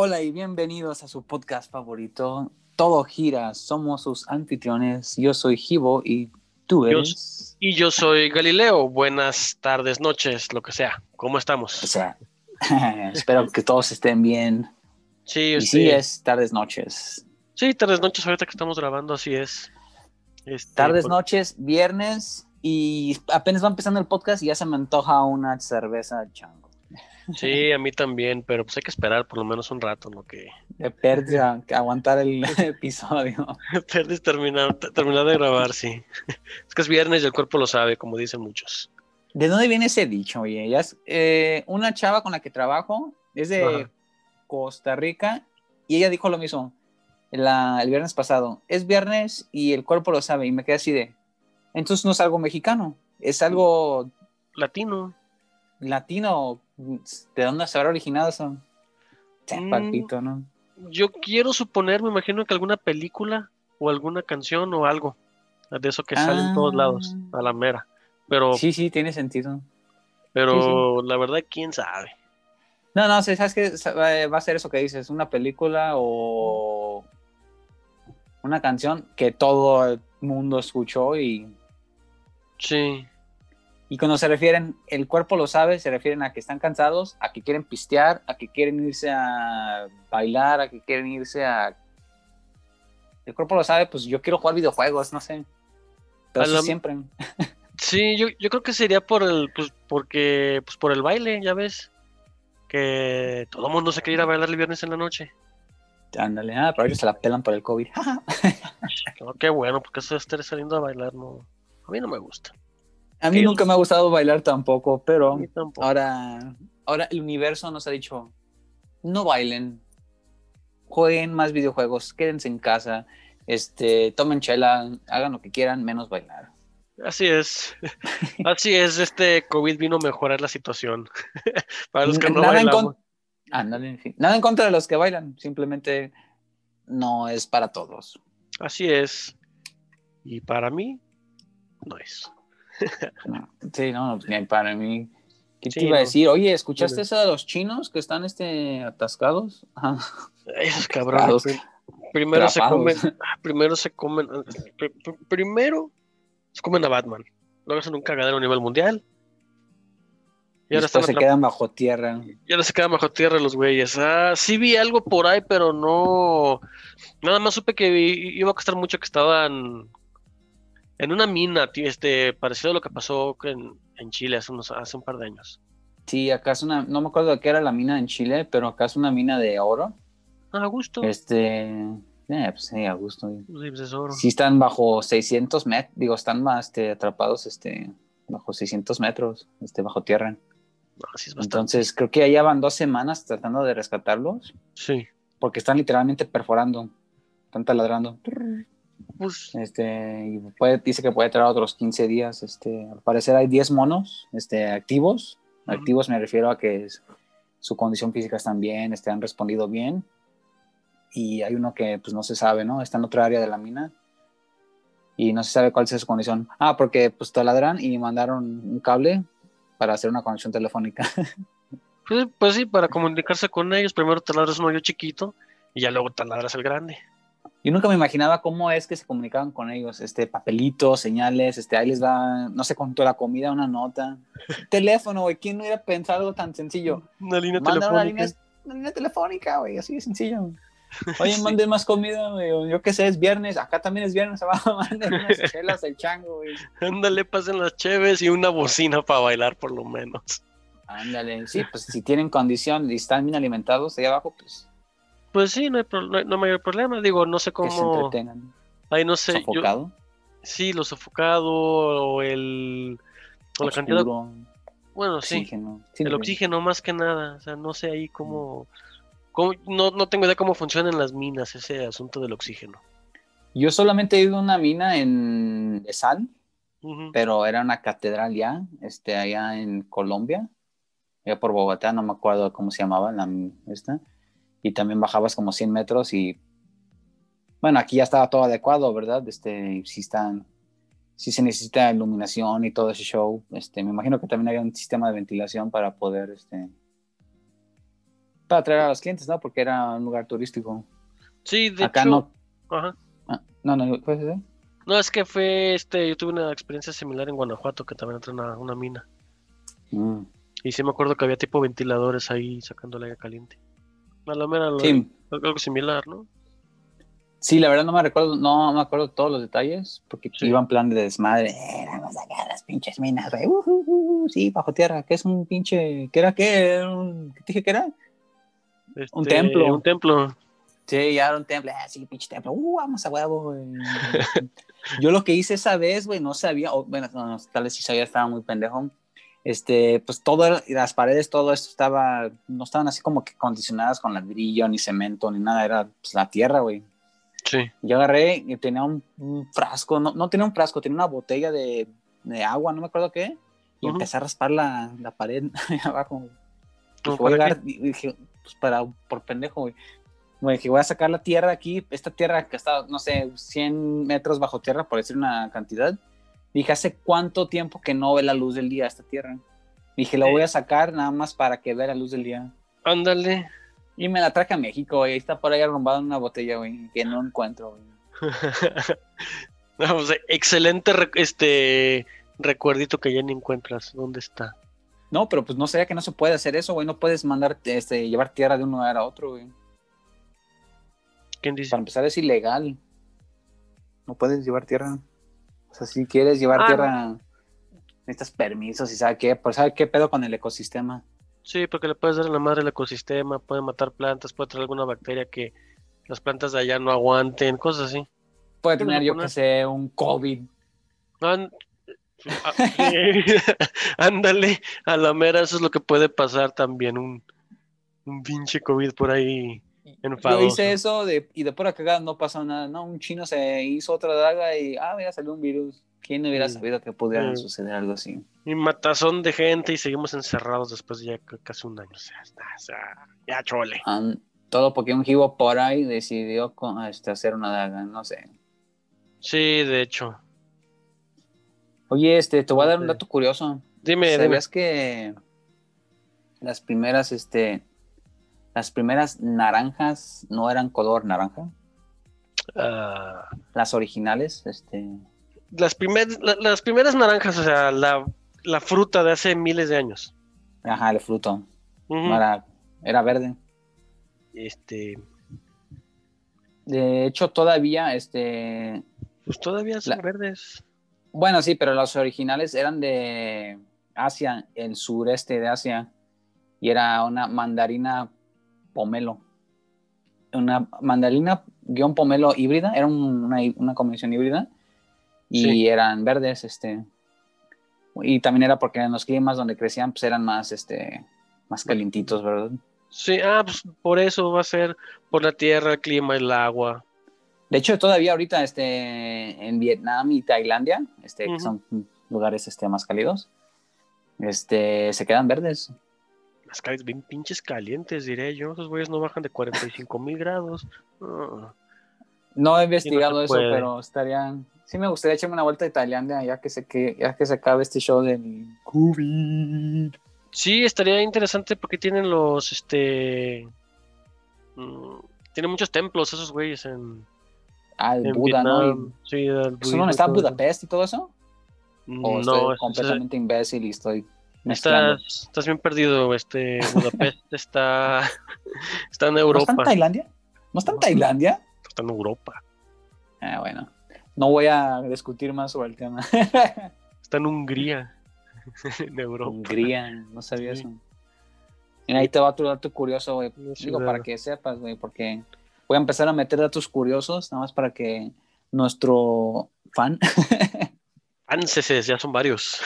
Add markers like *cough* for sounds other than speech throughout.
Hola y bienvenidos a su podcast favorito. Todo gira, somos sus anfitriones. Yo soy Gibo y tú Yo- eres. Y yo soy Galileo. Buenas tardes, noches, lo que sea. ¿Cómo O estamos? sea, *laughs* espero que todos estén bien. Sí, Y este, sí, es tardes, noches. sí, tardes, noches, ahorita que estamos grabando, así es. Este, Tardes, pues, noches, viernes y apenas va empezando el podcast y ya se me antoja una cerveza chango. Sí, a mí también, pero pues hay que esperar por lo menos un rato, ¿no? Que De pérdida, que aguantar el *laughs* episodio. *laughs* Perdis terminar, terminar de grabar, sí. *laughs* Es que es viernes y el cuerpo lo sabe, como dicen muchos. ¿De dónde viene ese dicho, oye? Ya es, eh, una chava con la que trabajo es de Ajá. Costa Rica y ella dijo lo mismo la- el viernes pasado. Es viernes y el cuerpo lo sabe y me quedé así de, entonces no es algo mexicano, es algo Latino. latino. ¿De dónde se habrá originado eso? Mm. palpito, ¿no? Yo quiero suponer, me imagino que alguna película o alguna canción o algo de eso que sale en todos Ah. lados, a la mera. Pero, Sí, sí, tiene sentido. pero la verdad, quién sabe. No, no, ¿sabes qué? Va a ser eso que dices, una película o una canción que todo el mundo escuchó y, Sí, y cuando se refieren, el cuerpo lo sabe, se refieren a que están cansados, a que quieren pistear, a que quieren irse a bailar, a que quieren irse a... El cuerpo lo sabe, pues yo quiero jugar videojuegos, no sé. Pero la- siempre. sí, yo, yo creo que sería por el, pues, porque, pues por el baile, ya ves, que todo el mundo se quiere ir a bailar el viernes en la noche. Ándale, ah, pero ellos se la pelan por el COVID. *laughs* No, qué bueno, porque eso de estar saliendo a bailar no, a mí no me gusta. A mí nunca me ha gustado bailar tampoco, pero tampoco. ahora, ahora el universo nos ha dicho, no bailen, jueguen más videojuegos, quédense en casa, este, tomen chela, hagan lo que quieran, menos bailar. Así es, *laughs* así es, este COVID vino a mejorar la situación. *laughs* Para los que no nada, en bailamos. con- Ándale, en fin. Nada en contra de los que bailan, simplemente no es para todos. Así es. Y para mí, no es. No, Sí, no, no, ni para mí. ¿Qué te iba a decir? Oye, ¿escuchaste eso de los chinos que están este, atascados? *laughs* Ajá. Esos cabrones. Primero se comen, *laughs* ah, primero se comen, pr- pr- primero se comen a Batman. Luego hacen un cagadero a nivel mundial. Y ahora, se quedan bajo tierra. y ahora se quedan bajo tierra los güeyes. Ah, sí vi algo por ahí, pero no. Nada más supe que iba a costar mucho que estaban en una mina, tío, este, parecido a lo que pasó en, en Chile hace, unos, hace un par de años. Sí, acá es una, no me acuerdo de qué era la mina en Chile, pero acá es una mina de oro. Ah, a gusto. Este, eh, pues sí, a gusto. Sí, pues es oro. Sí están bajo 600 metros, digo, están más este, atrapados este, bajo 600 metros, este, bajo tierra. No, sí es bastante. Entonces, creo que ya van dos semanas tratando de rescatarlos, Sí. porque están literalmente perforando, están taladrando. Pues, Este, y puede, dice que puede tardar otros 15 días. Este, al parecer hay 10 monos este, activos. Activos me refiero a que es- su condición física están bien, este, han respondido bien. Y hay uno que pues no se sabe, ¿no? Está en otra área de la mina. Y no se sabe cuál es su condición. Ah, porque pues taladran y mandaron un cable para hacer una conexión telefónica. *laughs* pues, pues sí, para comunicarse con ellos, primero taladras un hoyo chiquito y ya luego taladras el grande. Yo nunca me imaginaba cómo es que se comunicaban con ellos, este, papelitos, señales, este, ahí les va, no sé, con toda la comida, una nota. *laughs* Teléfono, güey, ¿quién no hubiera pensado algo tan sencillo? Una línea Manda una telefónica. línea, una línea telefónica, güey, así de sencillo. *laughs* Oye, mande más comida, güey, yo qué sé, es viernes, acá también es viernes, *laughs* abajo, manden unas chelas del chango, güey. Ándale, pasen las cheves y una bocina para bailar por lo menos. Ándale, sí, pues si tienen condición y están bien alimentados ahí abajo, pues Pues sí, no hay, pro- no hay- no hay mayor problema. Digo, no sé que se cómo. entretengan. Ahí no sé. yo- Sofocado, sí, lo sofocado o el. O la cantidad. oscuro, Bueno, sí. oxígeno. Sí, El oxígeno más que nada. O sea, no sé ahí cómo. cómo- no, no tengo idea cómo funcionan las minas ese asunto del oxígeno. Yo solamente he ido a una mina en de sal, pero era una catedral ya, este, allá en Colombia, allá por Bogotá, no me acuerdo cómo se llamaba la esta, y también bajabas como 100 metros y, bueno, aquí ya estaba todo adecuado, ¿verdad? Este, sí están, sí se necesita iluminación y todo ese show, este, me imagino que también había un sistema de ventilación para poder, este, para atraer a los clientes, ¿no? Porque era un lugar turístico. Sí, de Acá hecho. no. Ajá. ah, No, no, ¿puedes decir? No, es que fue este. Yo tuve una experiencia similar en Guanajuato, que también entré a una, una mina. Mm. Y sí me acuerdo que había tipo ventiladores ahí sacando el aire caliente. A Sí, algo similar, ¿no? sí, la verdad no me recuerdo, no me acuerdo todos los detalles, porque Sí. iba en plan de desmadre. Eh, vamos a sacar las pinches minas, güey. Uh, uh, uh, sí, bajo tierra, que es un pinche. ¿Qué era qué? Un- ¿Qué te dije que era? Este, templo. Un templo. Sí, ya era un templo. Ah, sí, pinche templo. Uh, vamos a huevo, güey. *laughs* Yo lo que hice esa vez, güey, no sabía, bueno, no, no, tal vez sí sabía, estaba muy pendejo. Este, pues y las paredes, todo esto estaba, no estaban así como que condicionadas con ladrillo, ni cemento, ni nada, era pues, la tierra, güey. Sí. Yo agarré y tenía un, un frasco, no, no tenía un frasco, tenía una botella de, de agua, no me acuerdo qué, y Ujú. empecé a raspar la, la pared *laughs* abajo. güey. ¿Cómo Dije, voy a y dije, pues para, por pendejo, güey. Güey, dije, voy a sacar la tierra aquí, esta tierra que está, no sé, 100 metros bajo tierra, por decir una cantidad. Dije, ¿hace cuánto tiempo que no ve la luz del día esta tierra? Dije, la Sí. voy a sacar nada más para que vea la luz del día. Ándale. Y me la traje a México, güey. Ahí está por ahí arrumbada en una botella, güey, que no encuentro, güey. *laughs* No, pues, excelente este recuerdito que ya ni encuentras. ¿Dónde está? No, pero pues no sería que no se puede hacer eso, güey. No puedes mandar, este, llevar tierra de un lugar a otro, güey. ¿Quién dice? Para empezar, es ilegal. No puedes llevar tierra. O sea, si quieres llevar Ah, tierra, necesitas permisos y sabe qué. Pues sabe qué pedo con el ecosistema. Sí, porque le puedes dar en la madre al ecosistema, puede matar plantas, puede traer alguna bacteria que las plantas de allá no aguanten, cosas así. Puede ¿Qué le tener, a yo que sé, un COVID. Ah, *laughs* Ándale, a la mera, eso es lo que puede pasar también, un, un pinche COVID por ahí enfadoso. Yo hice eso de, y de pura cagada no pasó nada. No, un chino se hizo otra daga y, ah, mira, salió un virus. ¿Quién hubiera Sí. sabido que pudiera Sí. suceder algo así? Y matazón de gente y seguimos encerrados después de ya casi un año. O sea, está- o sea, ya chole. Todo porque un jibo por ahí decidió este, hacer una daga, no sé. Sí, de hecho. Oye, este, te voy a dar un dato curioso. Dime, dime. ¿Sabías que las primeras, este, las primeras naranjas no eran color naranja? Ah, Las originales, este, las, primer- la- las primeras naranjas, o sea, la, la fruta de hace miles de años. ajá, el fruto, no era, era verde. Este, De hecho, todavía, este, pues todavía son La- verdes. bueno, sí, pero los originales eran de Asia, el sureste de Asia, y era una mandarina pomelo. Una mandarina guion pomelo híbrida, era un- una, una combinación híbrida, y Sí. eran verdes, este, y también era porque en los climas donde crecían, pues eran más, este, más calientitos, ¿verdad? Sí, ah, pues por eso va a ser por la tierra, el clima, el agua. De hecho, todavía ahorita, este, en Vietnam y Tailandia, este, que son lugares, este, más cálidos, este, se quedan verdes. Las calles bien pinches calientes, diré yo. Esos güeyes no bajan de 45 mil grados. Ah, No he investigado eso, puede. pero estaría, sí me gustaría echarme una vuelta a Tailandia, ya que se, que, ya que se acabe este show del COVID. Sí, estaría interesante porque tienen los, este... mm, tienen muchos templos esos güeyes en, Ah, el en Buda, ¿no? Y- Sí, el ¿Eso budismo dónde y está todo eso. Budapest y todo eso? ¿O No, estoy es- completamente imbécil y estoy? Estás, estás bien perdido, este Budapest *laughs* está, está en ¿No Europa. está en Tailandia? ¿No está en Tailandia? Está en Europa. Ah, bueno. No voy a discutir más sobre el tema. *laughs* Está en Hungría. *laughs* en Europa. Hungría, no sabía Sí. eso. Y ahí te va otro dato curioso, güey. Digo, para que sepas, güey, porque voy a empezar a meter datos curiosos, nada más para que nuestro fan, Anceses, ya son varios.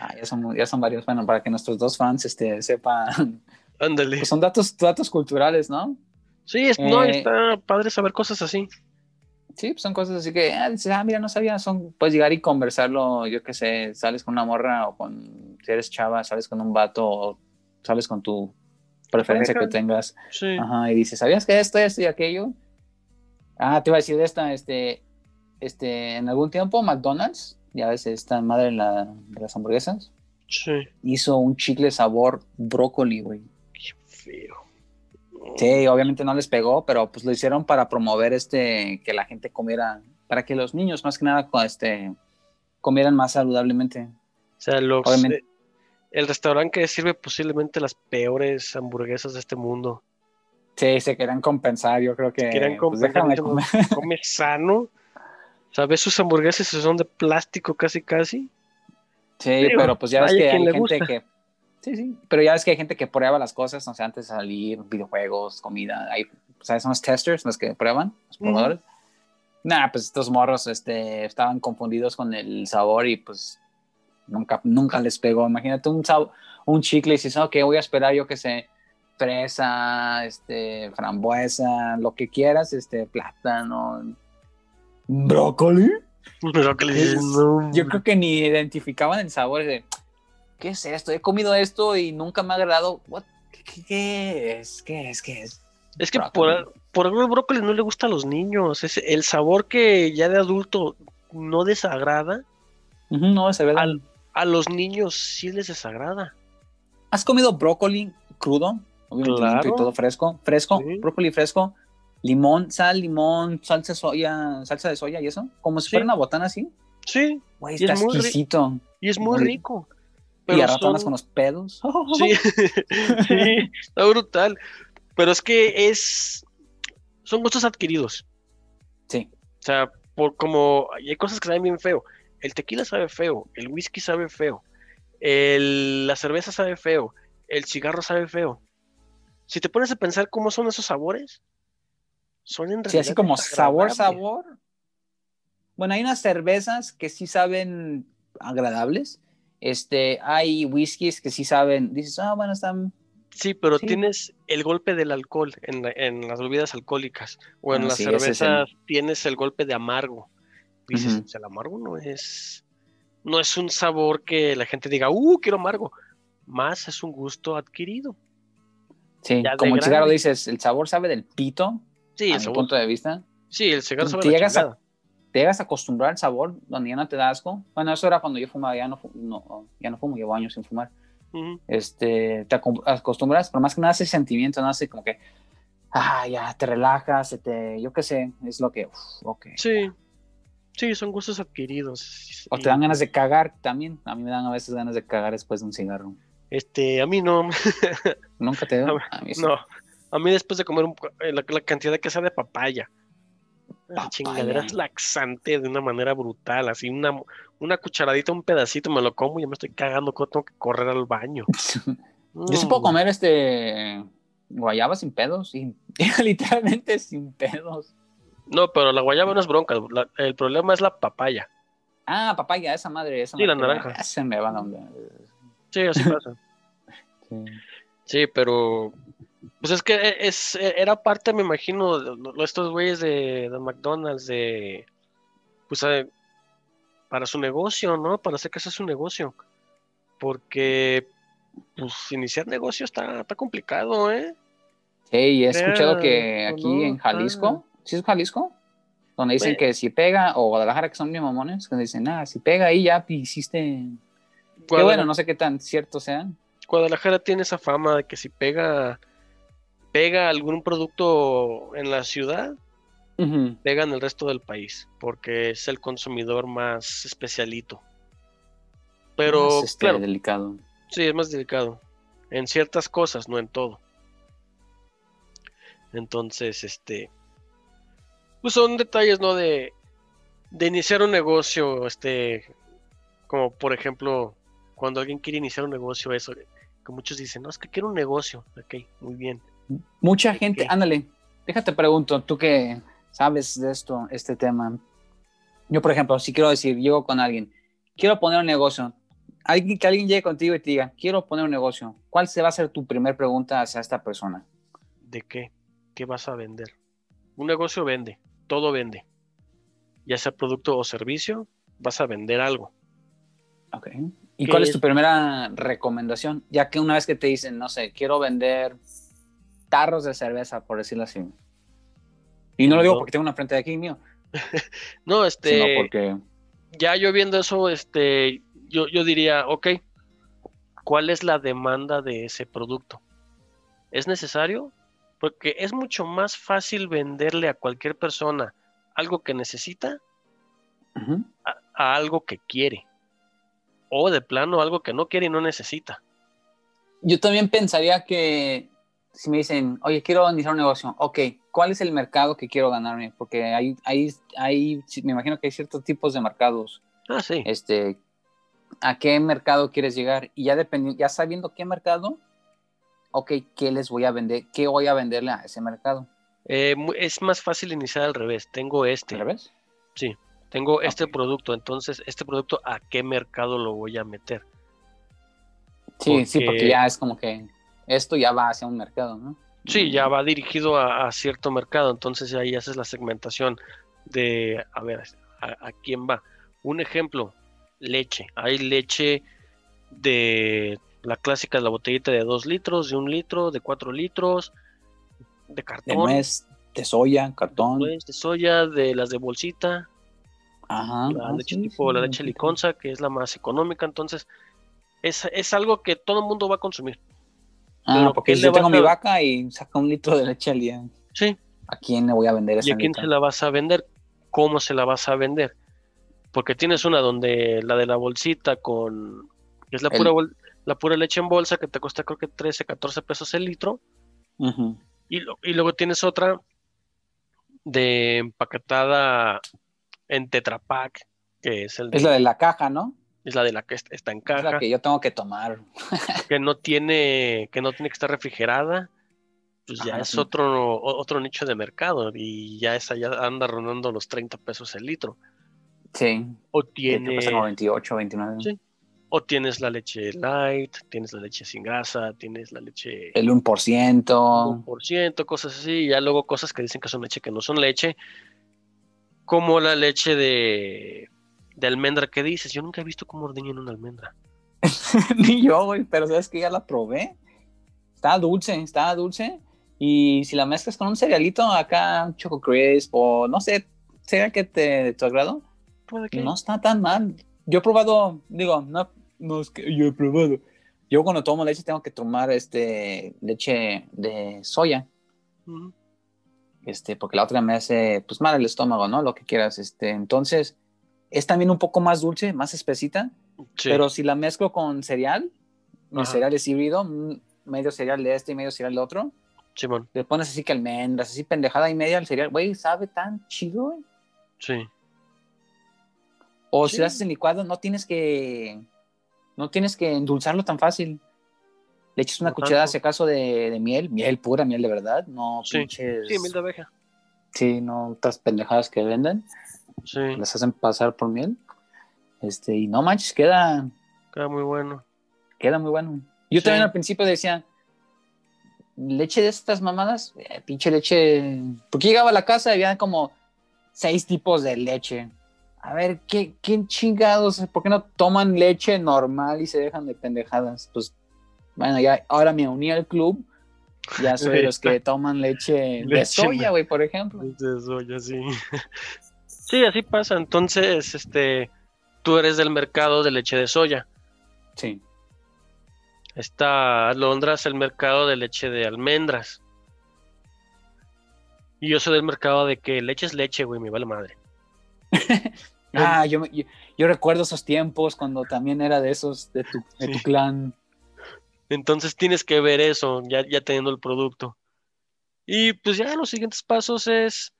Ah, ya, son, ya son varios, bueno, para que nuestros dos fans este, sepan, Ándale. pues son datos, datos culturales, ¿no? Sí, es, no, Eh, está padre saber cosas así. Sí, pues son cosas así que, ah, dices, ah, mira, no sabía, son, puedes llegar y conversarlo, yo qué sé, sales con una morra o con, si eres chava, sales con un vato o sales con tu preferencia que tengas. Sí. Ajá, y dice, ¿sabías que esto, esto y aquello? Ah, te iba a decir de esta, este, este, en algún tiempo McDonald's, ya ves, esta madre de, la- de las hamburguesas, Sí. hizo un chicle sabor brócoli, güey. Qué feo. Sí, obviamente no les pegó, pero pues lo hicieron para promover este, que la gente comiera, para que los niños más que nada este, comieran más saludablemente. O sea, los, eh, el restaurante que sirve posiblemente las peores hamburguesas de este mundo. Sí, se querían compensar, yo creo que. Querían pues, compensar. *laughs* come sano. ¿Sabes? Sus hamburguesas son de plástico casi, casi. Sí, pero pues ya ves que hay gente que Sí, sí. Pero ya ves que hay gente que prueba las cosas, no sé, antes de salir, videojuegos, comida. Hay, ¿Sabes? Son los testers los que prueban, los probadores. Nah, pues estos morros este, estaban confundidos con el sabor y pues nunca, nunca les pegó. Imagínate un, un chicle y dices, ok, voy a esperar yo que se fresa, este, frambuesa, lo que quieras, este, plátano, brócoli. Brócoli. Yo creo que ni identificaban el sabor de ¿qué es esto? He comido esto y nunca me ha agradado. ¿Qué, es? ¿Qué es? ¿Qué es? Es que por, por algo el brócoli no le gusta a los niños. Es el sabor que ya de adulto no desagrada. no desagrada. a los niños sí les desagrada. ¿Has comido brócoli crudo? Obviamente y todo fresco. Fresco, brócoli fresco, limón, sal, limón, salsa de soya, salsa de soya y eso. Como si fuera una botana así. Sí. está exquisito. Y es muy rico y a con los pedos. *laughs* Sí, *laughs* sí, está brutal. Pero es que es. Son gustos adquiridos. Sí. O sea, por como. Hay cosas que saben bien feo. El tequila sabe feo. El whisky sabe feo. El, la cerveza sabe feo. El cigarro sabe feo. Si te pones a pensar cómo son esos sabores, son en realidad. Sí, así como sabor, sabor. Bueno, hay unas cervezas que sí saben agradables este, hay whiskies que sí saben, dices, ah, bueno, están... Sí, pero tienes el golpe del alcohol en, las bebidas alcohólicas o en ah, las cervezas tienes el golpe de amargo. Dices, el amargo no es, no es un sabor que la gente diga, uh, quiero amargo. Más es un gusto adquirido. Sí, como el cigarro dices, el sabor sabe del pito. Sí, a mi punto de vista. Sí, el cigarro sabe de la te llegas a acostumbrar al sabor donde ya no te da asco. Bueno, eso era cuando yo fumaba, ya no, no ya no fumo, llevo años sin fumar. este, te acostumbras, pero más que nada ese sentimiento, ¿no? Así como que, ah, ya te relajas, te, yo qué sé, es lo que, ok. Sí, sí, son gustos adquiridos. O te dan ganas de cagar también. A mí me dan a veces ganas de cagar después de un cigarro. Este, a mí no. *laughs* ¿Nunca te da? A mí, No, a mí después de comer eh, la, la, cantidad que sea de papaya la chingadera es laxante de una manera brutal, así una, una cucharadita, un pedacito, me lo como y ya me estoy cagando, tengo que correr al baño. *laughs* Yo sí puedo comer este guayaba sin pedos, *laughs* literalmente sin pedos. No, pero la guayaba no es bronca, el problema es la papaya. Ah, papaya, esa madre, esa Sí, la naranja. Se me va Sí, así pasa. *laughs* sí. sí, pero pues es que e, es, e, era parte, me imagino, de estos güeyes de, McDonald's, de. Pues para su negocio, ¿no? Para hacer que sea su negocio. Porque, pues, iniciar negocio está, está complicado, ¿eh? Sí, he escuchado que aquí en Jalisco, ¿sí es Jalisco? Donde dicen que si pega, o Guadalajara, que son mis mamones, que dicen, ah, si pega ahí ya hiciste. Qué bueno, no sé qué tan cierto sean. Guadalajara tiene esa fama de que si pega pega algún producto en la ciudad, pega en el resto del país, porque es el consumidor más especialito. Pero, es este, delicado. Sí, es más delicado. En ciertas cosas, no en todo. Entonces, este. Pues son detalles, ¿no? De, de iniciar un negocio, este. Como por ejemplo, cuando alguien quiere iniciar un negocio, eso. Que muchos dicen, no, es que quiero un negocio. Ok, muy bien. Mucha gente, ándale, déjate pregunto, tú que sabes de esto, este tema. Yo, por ejemplo, si quiero decir, llego con alguien, quiero poner un negocio, alguien, que alguien llegue contigo y te diga, quiero poner un negocio, ¿cuál se va a ser tu primera pregunta hacia esta persona? ¿De qué? ¿Qué vas a vender? Un negocio vende, todo vende. Ya sea producto o servicio, vas a vender algo. Ok. ¿Y cuál es tu primera recomendación? Ya que una vez que te dicen, no sé, quiero vender tarros de cerveza, por decirlo así. Y no lo digo porque tengo una frente de aquí mío. *laughs* no, este. Sino porque. Ya yo viendo eso, este. Yo, yo diría, ok, ¿cuál es la demanda de ese producto? ¿Es necesario? Porque es mucho más fácil venderle a cualquier persona algo que necesita a algo que quiere. O de plano algo que no quiere y no necesita. Yo también pensaría que si me dicen, oye, quiero iniciar un negocio, ok, ¿cuál es el mercado que quiero ganarme? Porque hay, hay, hay, me imagino que hay ciertos tipos de mercados. Ah, sí. Este, ¿a qué mercado quieres llegar? Y ya dependiendo, ya sabiendo qué mercado, ok, ¿qué les voy a vender? ¿Qué voy a venderle a ese mercado? Eh, es más fácil iniciar al revés. Tengo este. ¿Al revés? Sí. Tengo este producto. Entonces, este producto, ¿a qué mercado lo voy a meter? Sí, sí, porque ya es como que esto ya va hacia un mercado, ¿no? Sí, ya va dirigido a, a cierto mercado, entonces ahí haces la segmentación de, a ver, a, a quién va. Un ejemplo, leche. Hay leche de la clásica, la botellita de 2 litros, de un litro, de 4 litros, de De cartón, nuez, de soya, cartón. pues, de soya, de las de bolsita, Ajá. la ah, leche sí, tipo, sí, la leche sí. liconza, que es la más económica, entonces es, es algo que todo el mundo va a consumir. Ah, Pero porque ¿qué si le yo tengo vas mi a- vaca y saca un litro de leche al día, Sí, ¿a quién le voy a vender esa ¿Y a quién se la vas a vender? ¿Cómo se la vas a vender? Porque tienes una donde la de la bolsita con es la El- pura bol- la pura leche en bolsa que te cuesta creo que 13, 14 pesos el litro y, lo- y luego tienes otra de empaquetada en Tetra Pak, que es el de- Es la de la caja, ¿no? Es la de la que est- está en Es caja, la que yo tengo que tomar. *laughs* que no tiene que no tiene que estar refrigerada. Pues ya Ajá, es sí. otro otro nicho de mercado y ya esa ya anda rondando los 30 pesos el litro. Sí. O tiene como 28, 29. Sí. O tienes la leche light, tienes la leche sin grasa, tienes la leche El 1%. 1%, cosas así, y ya luego cosas que dicen que son leche que no son leche, como la leche de, de almendra que dices. Yo nunca he visto cómo ordeñan una almendra. *laughs* Ni yo, güey, pero sabes que ya la probé. Está dulce, está dulce. Y si la mezclas con un cerealito acá, un Choco Crisp o no sé, sea que te de tu agrado, Puede que. no está tan mal. Yo he probado, digo, no, no es que yo he probado. Yo cuando tomo leche tengo que tomar este leche de soya, Ujú. este, porque la otra me hace pues mal el estómago, ¿no? Lo que quieras, este, entonces es también un poco más dulce, más espesita, Sí. pero si la mezclo con cereal, mi cereal es híbrido, mm, medio cereal de este y medio cereal de otro, Simón, le pones así que almendras, así pendejada y media al cereal, güey, sabe tan chido, güey. sí. O Sí. si lo haces en licuado, no tienes que. No tienes que endulzarlo tan fácil. Le echas una cucharada, tanto. si acaso, de, de miel, miel pura, miel de verdad, no Sí. pinches. Sí, miel de abeja. Sí, no otras pendejadas que venden, Sí, las hacen pasar por miel. Este, y no manches, queda, queda muy bueno. queda muy bueno. Yo Sí. también al principio decía, leche de estas mamadas, Eh, pinche leche. Porque llegaba a la casa y había como seis tipos de leche. A ver, ¿qué, qué chingados? ¿Por qué no toman leche normal y se dejan de pendejadas? Pues, bueno, ya ahora me uní al club. Ya soy de los que *laughs* toman leche de soya, güey, por ejemplo. De soya, sí. Sí, así pasa. Entonces, este, tú eres del mercado de leche de soya. Sí. Está Londras el mercado de leche de almendras. Y yo soy del mercado de que leche es leche, güey, me vale madre. *laughs* Ah, yo, yo, yo recuerdo esos tiempos cuando también era de esos, de tu, de tu clan. Entonces tienes que ver eso, ya, ya teniendo el producto. Y pues ya los siguientes pasos es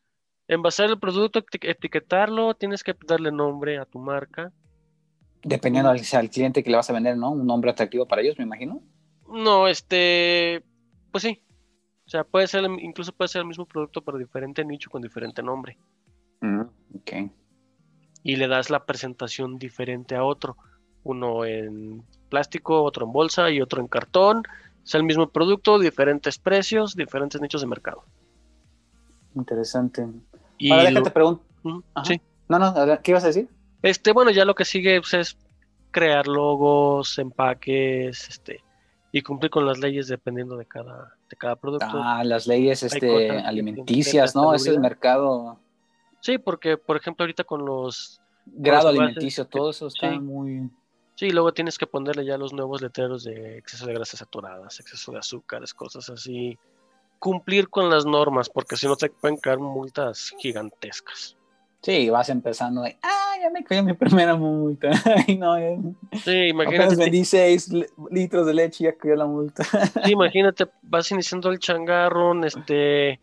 envasar el producto, eti- etiquetarlo, tienes que darle nombre a tu marca. Dependiendo al, al cliente que le vas a vender, ¿no? Un nombre atractivo para ellos, me imagino. No, este, pues sí. O sea, puede ser, incluso puede ser el mismo producto, pero diferente nicho con diferente nombre. Mm, ok. Y le das la presentación diferente a otro. Uno en plástico, otro en bolsa y otro en cartón. Es el mismo producto, diferentes precios, diferentes nichos de mercado. Interesante. Y Ahora déjate preguntar. Sí. No, no, ¿qué ibas a decir? Este, bueno, ya lo que sigue pues, es crear logos, empaques, este, y cumplir con las leyes dependiendo de cada, de cada producto. Ah, las leyes este, alimenticias, ¿no? Ese es el mercado, Sí, porque, por ejemplo, ahorita con los, grado envases, alimenticio, todo eso está sí. muy... sí, luego tienes que ponerle ya los nuevos letreros de exceso de grasas saturadas, exceso de azúcares, cosas así. Cumplir con las normas, porque si no te pueden caer multas gigantescas. Sí, vas empezando de, ah, ya me cayó mi primera multa. *laughs* Ay, no, ya- Sí, apenas imagínate. vendí 6 litros de leche y ya cayó la multa. *laughs* Sí, imagínate, vas iniciando el changarro, este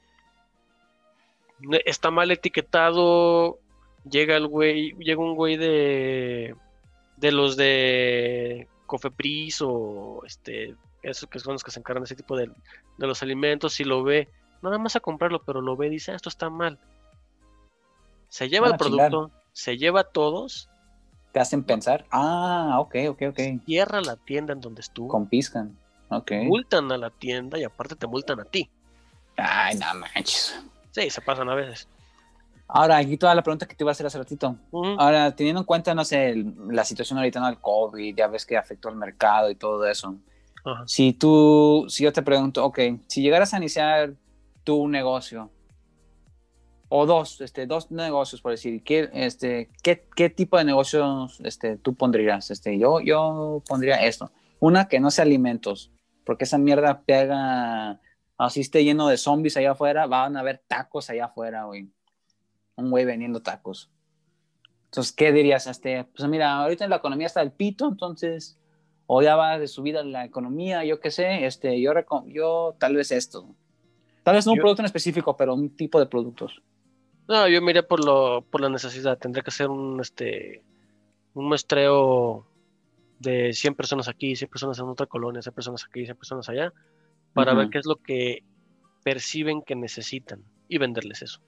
está mal etiquetado, llega el güey, llega un güey de de los de Cofepris o este esos que son los que se encargan de ese tipo de, de los alimentos, si lo ve, nada más a comprarlo, pero lo ve y dice, "Ah, esto está mal. Se lleva el chingar. producto, se lleva a todos, Te hacen pensar, ah, ok, ok, ok. cierra la tienda en donde estuvo, Confiscan. Ok. multan a la tienda y aparte te multan a ti. Ay, no manches. Sí, se pasan a veces. Ahora, aquí toda la pregunta que te iba a hacer hace ratito. Ahora, teniendo en cuenta, no sé, el- la situación ahorita ¿no? del COVID, ya ves que afectó al mercado y todo eso. Si tú, si yo te pregunto, ok, si llegaras a iniciar tu negocio, o dos, este, dos negocios, por decir, ¿qué, este, ¿qué, qué tipo de negocios este, tú pondrías? Este, yo, yo pondría esto. Una que no sea alimentos, porque esa mierda pega, así esté lleno de zombies allá afuera, van a haber tacos allá afuera, güey. Un güey vendiendo tacos. Entonces, ¿qué dirías? Este, pues mira, ahorita la economía está del pito, entonces, o ya va de subida la economía, yo qué sé, este, yo, yo tal vez esto. Tal vez no un Yo- producto en específico, pero un tipo de productos. No, yo miré por lo, por la necesidad. Tendría que ser un este un muestreo de 100 personas aquí, 100 personas en otra colonia, 100 personas aquí, 100 personas allá, para ver Ujú. qué es lo que perciben que necesitan y venderles eso.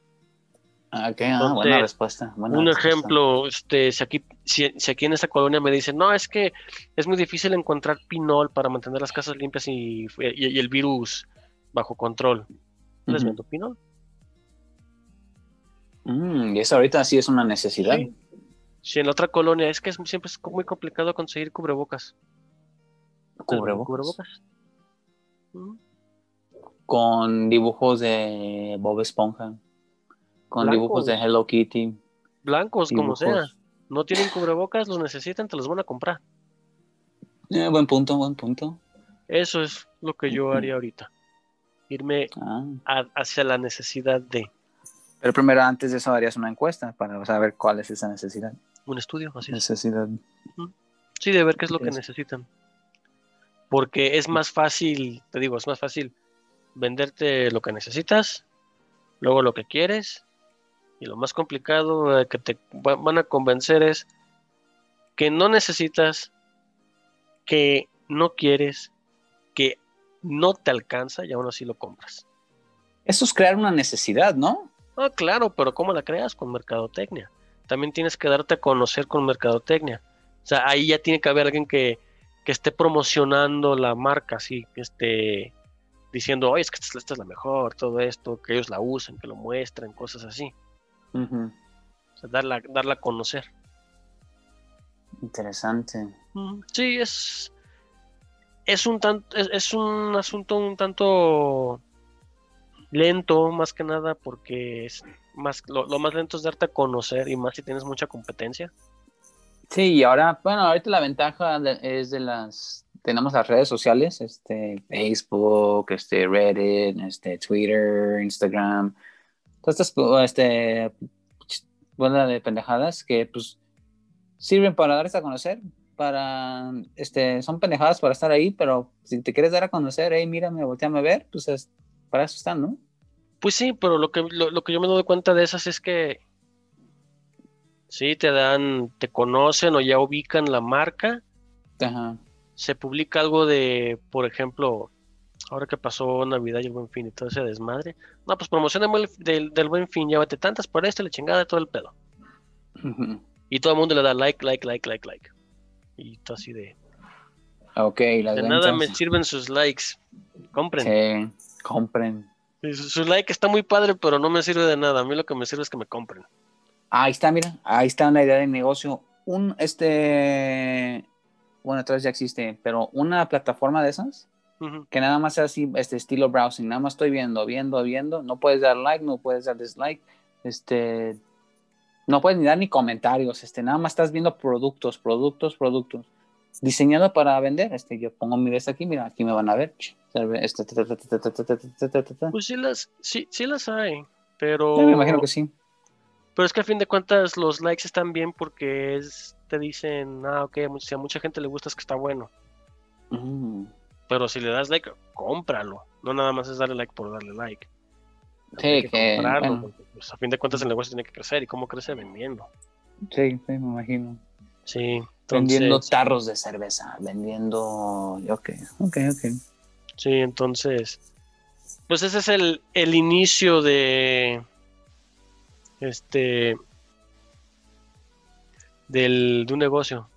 Ah, ok, ah, Entonces, buena respuesta. buena un respuesta. ejemplo, este, si aquí, si, si aquí en esta colonia me dicen, no, es que es muy difícil encontrar pinol para mantener las casas limpias y, y- y el virus bajo control, les Ujú. vendo pinol. Mm, y eso ahorita sí es una necesidad. Sí. Si en la otra colonia es que es, siempre es muy complicado conseguir cubrebocas. Cubrebocas. Mm. Con dibujos de Bob Esponja. Con Blancos. dibujos de Hello Kitty. Blancos, como sea. No tienen cubrebocas, los necesitan, te los van a comprar. Eh, buen punto, buen punto. Eso es lo que yo haría ahorita. Irme Ah. a- hacia la necesidad de Pero primero, antes de eso, harías una encuesta para saber cuál es esa necesidad. un estudio, así es. Necesidad. Sí, de ver qué es lo que Es- necesitan. Porque es más fácil, te digo, es más fácil venderte lo que necesitas, luego lo que quieres, y lo más complicado eh, que te va- van a convencer es que no necesitas, que no quieres, que no te alcanza y aún así lo compras. Eso es crear una necesidad, ¿no? Ah, claro, pero ¿cómo la creas? Con mercadotecnia. También tienes que darte a conocer con mercadotecnia. O sea, ahí ya tiene que haber alguien que, que esté promocionando la marca, así, que esté diciendo, oye, es que esta, esta es la mejor, todo esto, que ellos la usen, que lo muestren, cosas así. O sea, darla, darla a conocer. Interesante. Sí, es, es un tanto, es, es un asunto un tanto lento, más que nada, porque es más, lo, lo más lento es darte a conocer, y más si tienes mucha competencia. Sí, y ahora, bueno, ahorita la ventaja es de las, tenemos las redes sociales, este, Facebook, este, Reddit, este, Twitter, Instagram, todas estas, este, bola de pendejadas que, pues, sirven para darse a conocer, para, este, son pendejadas para estar ahí, pero si te quieres dar a conocer, hey, mírame, volteame a ver, pues, es- para eso están, ¿no? Pues sí, pero lo que, lo, lo que yo me doy cuenta de esas es que sí, te dan, te conocen o ya ubican la marca, Ajá. se publica algo de, por ejemplo, ahora que pasó Navidad y el Buen Fin y todo ese desmadre, no, pues promocioname el del, del Buen Fin, llévate tantas por esto, la chingada, todo el pedo. Y todo el mundo le da like, like, like, like, like. Y todo así de, Ok, las de nada me sirven sus likes, compren. Sí, compren. Su, su like está muy padre, pero no me sirve de nada, a mí lo que me sirve es que me compren. Ahí está, mira, ahí está una idea de negocio. Un, este, bueno, otra vez ya existe, pero una plataforma de esas que nada más sea así, este estilo browsing, nada más estoy viendo, viendo, viendo, no puedes dar like, no puedes dar dislike, este, no puedes ni dar ni comentarios, este, nada más estás viendo productos, productos, productos, diseñado para vender, este, yo pongo mi vez aquí, mira, aquí me van a ver, pues sí las, sí, sí las hay, pero... Me imagino que sí. Pero es que a fin de cuentas los likes están bien porque te dicen, ah, ok, si a mucha gente le gusta es que está bueno. Mm. Pero si le das like, cómpralo. No nada más es darle like por darle like. Sí, Hay que, comprarlo, bueno. porque, pues, a fin de cuentas el negocio tiene que crecer. ¿Y cómo crece? Vendiendo. Sí, sí, me imagino. Sí, Vendiendo entonces, tarros de cerveza, vendiendo. Ok, ok, ok. sí, entonces, pues ese es el, el inicio de este del, de un negocio.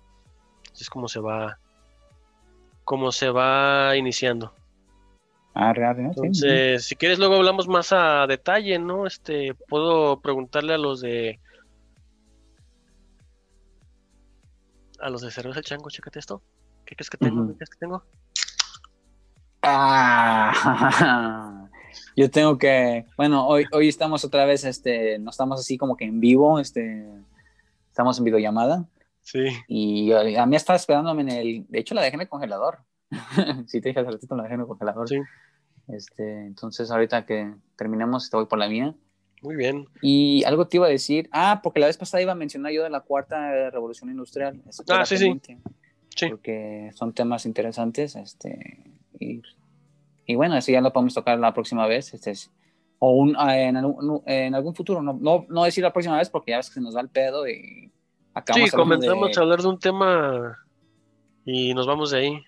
Así es como se va, como se va iniciando. ¿no? Sí, Entonces, si quieres, luego hablamos más a detalle, ¿no? Este, puedo preguntarle a los de. A los de Cerveza El Chango, chécate esto. ¿Qué crees que tengo? ¿Qué crees que tengo? Ah, *laughs* yo tengo que, bueno, hoy, hoy estamos otra vez, este, no estamos así como que en vivo, este, estamos en videollamada Sí. y a, mí estaba esperándome en el, de hecho la dejé en el congelador, *laughs* sí te dije hace ratito la dejé en el congelador, Sí. este, entonces ahorita que terminemos te voy por la mía Muy bien. y algo te iba a decir, ah, porque la vez pasada iba a mencionar yo de la cuarta revolución industrial, Ah, sí, sí. Sí. porque son temas interesantes, este, y, y bueno, eso ya lo podemos tocar la próxima vez, este, es- o un, ah, en, algún, en algún futuro, no, no, no decir la próxima vez porque ya ves que se nos va el pedo y acabamos Sí, comenzamos de- a hablar de un tema y nos vamos de ahí.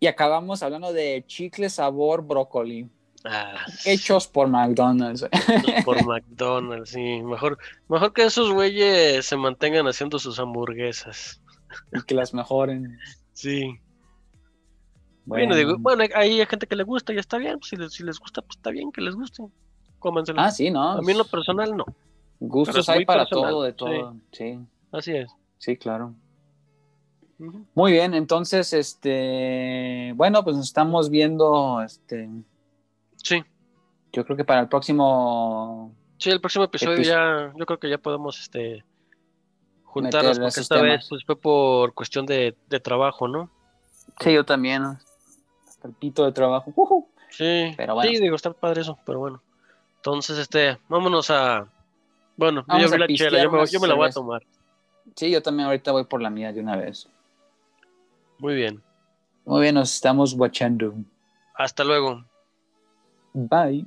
y acabamos hablando de chicle sabor brócoli, Ah, hechos por McDonald's. *laughs* por *laughs* McDonald's, sí. Mejor, mejor que esos güeyes se mantengan haciendo sus hamburguesas. y que las mejoren. Sí. Bueno, digo, bueno, hay hay gente que le gusta y está bien. Si les, si les gusta, pues está bien que les guste. Cómanselo. Ah, sí, ¿no? A mí en lo personal no. Gustos hay para personal, todo, de todo. Sí, Así es. sí, claro. Muy bien, entonces, este, bueno, pues nos estamos viendo, este, Sí. yo creo que para el próximo, Sí, el próximo episodio Epi- ya, yo creo que ya podemos este juntarnos, porque esta temas. vez pues, fue por cuestión de, de trabajo, ¿no? sí, yo también, hasta el pito de trabajo. Sí, Pero bueno. sí, digo, está padre eso, pero bueno. Entonces, este, vámonos a. Bueno, yo Vamos vi a la chela, yo me, yo me la voy a tomar. Sí, yo también ahorita voy por la mía de una vez. Muy bien. Muy bien, nos estamos watchando. Hasta luego. Bye.